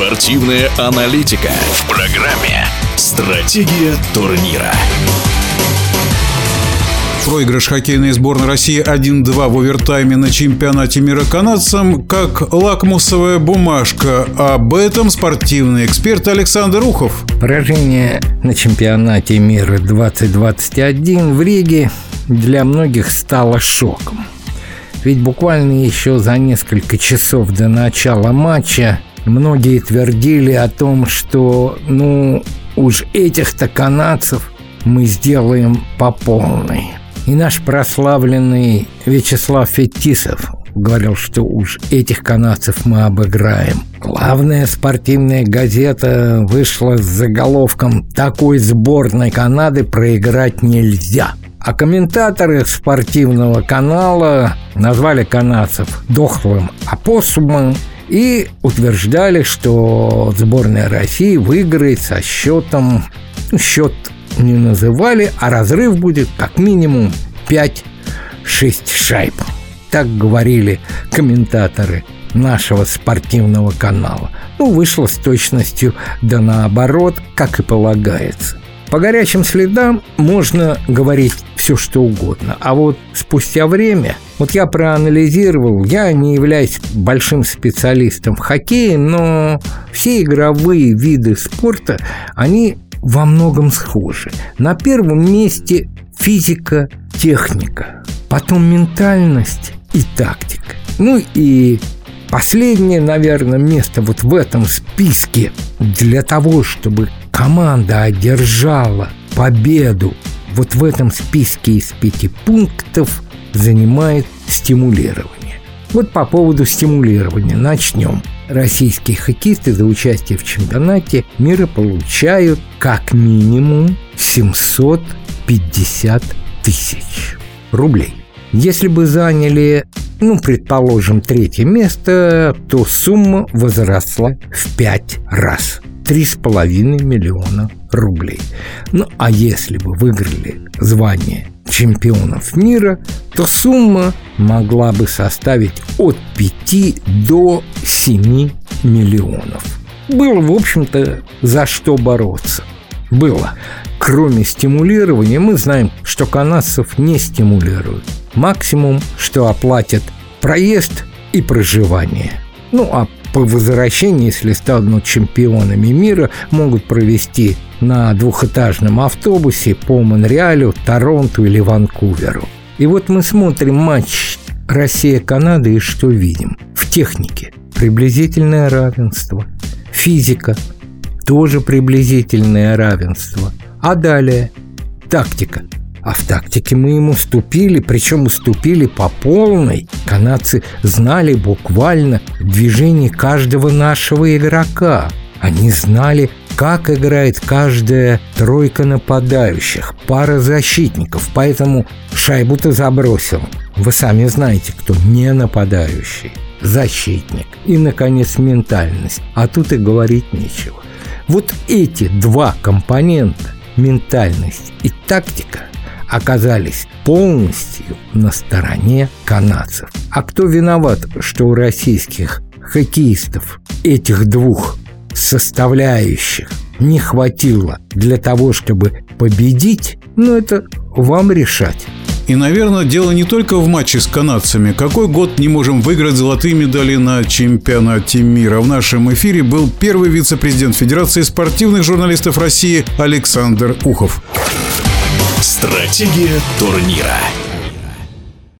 Спортивная аналитика в программе «Стратегия турнира». Проигрыш хоккейной сборной России 1-2 в овертайме на чемпионате мира канадцам как лакмусовая бумажка. Об этом спортивный эксперт Александр Ухов. Поражение на чемпионате мира 2021 в Риге для многих стало шоком. Ведь буквально еще за несколько часов до начала матча многие твердили о том, что ну уж этих-то канадцев мы сделаем по полной. И наш прославленный Вячеслав Фетисов говорил, что уж этих канадцев мы обыграем. Главная спортивная газета вышла с заголовком «Такой сборной Канады проиграть нельзя». А комментаторы спортивного канала назвали канадцев дохлым опоссумом и утверждали, что сборная России выиграет со счетом, счет не называли, а разрыв будет как минимум 5-6 шайб. Так говорили комментаторы нашего спортивного канала. Ну, вышло с точностью да наоборот, как и полагается. По горячим следам можно говорить все что угодно. А вот спустя время, вот я проанализировал, я не являюсь большим специалистом в хоккее, но все игровые виды спорта, они во многом схожи. На первом месте физика, техника, потом ментальность и тактика. Ну и последнее, наверное, место вот в этом списке для того, чтобы команда одержала победу вот в этом списке из пяти пунктов занимает стимулирование. Вот по поводу стимулирования начнем. Российские хоккеисты за участие в чемпионате мира получают как минимум 750 тысяч рублей. Если бы заняли, ну, предположим, третье место, то сумма возросла в пять раз. 3,5 миллиона рублей. Ну, а если бы выиграли звание чемпионов мира, то сумма могла бы составить от 5 до 7 миллионов. Было, в общем-то, за что бороться. Было. Кроме стимулирования, мы знаем, что канадцев не стимулируют. Максимум, что оплатят проезд и проживание. Ну, а по возвращении, если станут чемпионами мира, могут провести на двухэтажном автобусе по Монреалю, Торонту или Ванкуверу. И вот мы смотрим матч Россия-Канада и что видим? В технике приблизительное равенство. Физика тоже приблизительное равенство. А далее тактика – а в тактике мы ему уступили, причем уступили по полной. Канадцы знали буквально движение каждого нашего игрока. Они знали, как играет каждая тройка нападающих, пара защитников, поэтому шайбу-то забросил. Вы сами знаете, кто не нападающий, защитник. И, наконец, ментальность. А тут и говорить нечего. Вот эти два компонента, ментальность и тактика, оказались полностью на стороне канадцев. А кто виноват, что у российских хоккеистов этих двух составляющих не хватило для того, чтобы победить, ну это вам решать. И, наверное, дело не только в матче с канадцами. Какой год не можем выиграть золотые медали на чемпионате мира? В нашем эфире был первый вице-президент Федерации спортивных журналистов России Александр Ухов. Стратегия турнира.